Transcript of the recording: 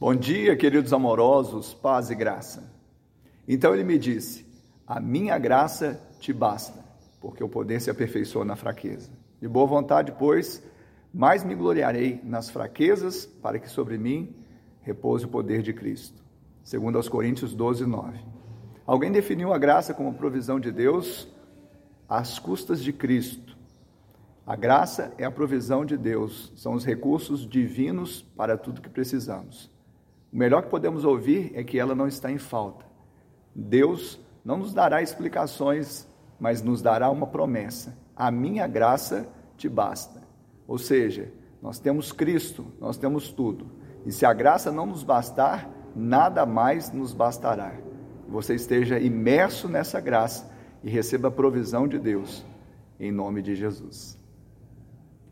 Bom dia, queridos amorosos, paz e graça. Então ele me disse: A minha graça te basta, porque o poder se aperfeiçoa na fraqueza. De boa vontade, pois, mais me gloriarei nas fraquezas, para que sobre mim repouse o poder de Cristo. Segundo aos Coríntios 12, 9. Alguém definiu a graça como provisão de Deus às custas de Cristo. A graça é a provisão de Deus, são os recursos divinos para tudo que precisamos. O melhor que podemos ouvir é que ela não está em falta. Deus não nos dará explicações, mas nos dará uma promessa: a minha graça te basta. Ou seja, nós temos Cristo, nós temos tudo. E se a graça não nos bastar, nada mais nos bastará. Você esteja imerso nessa graça e receba a provisão de Deus, em nome de Jesus.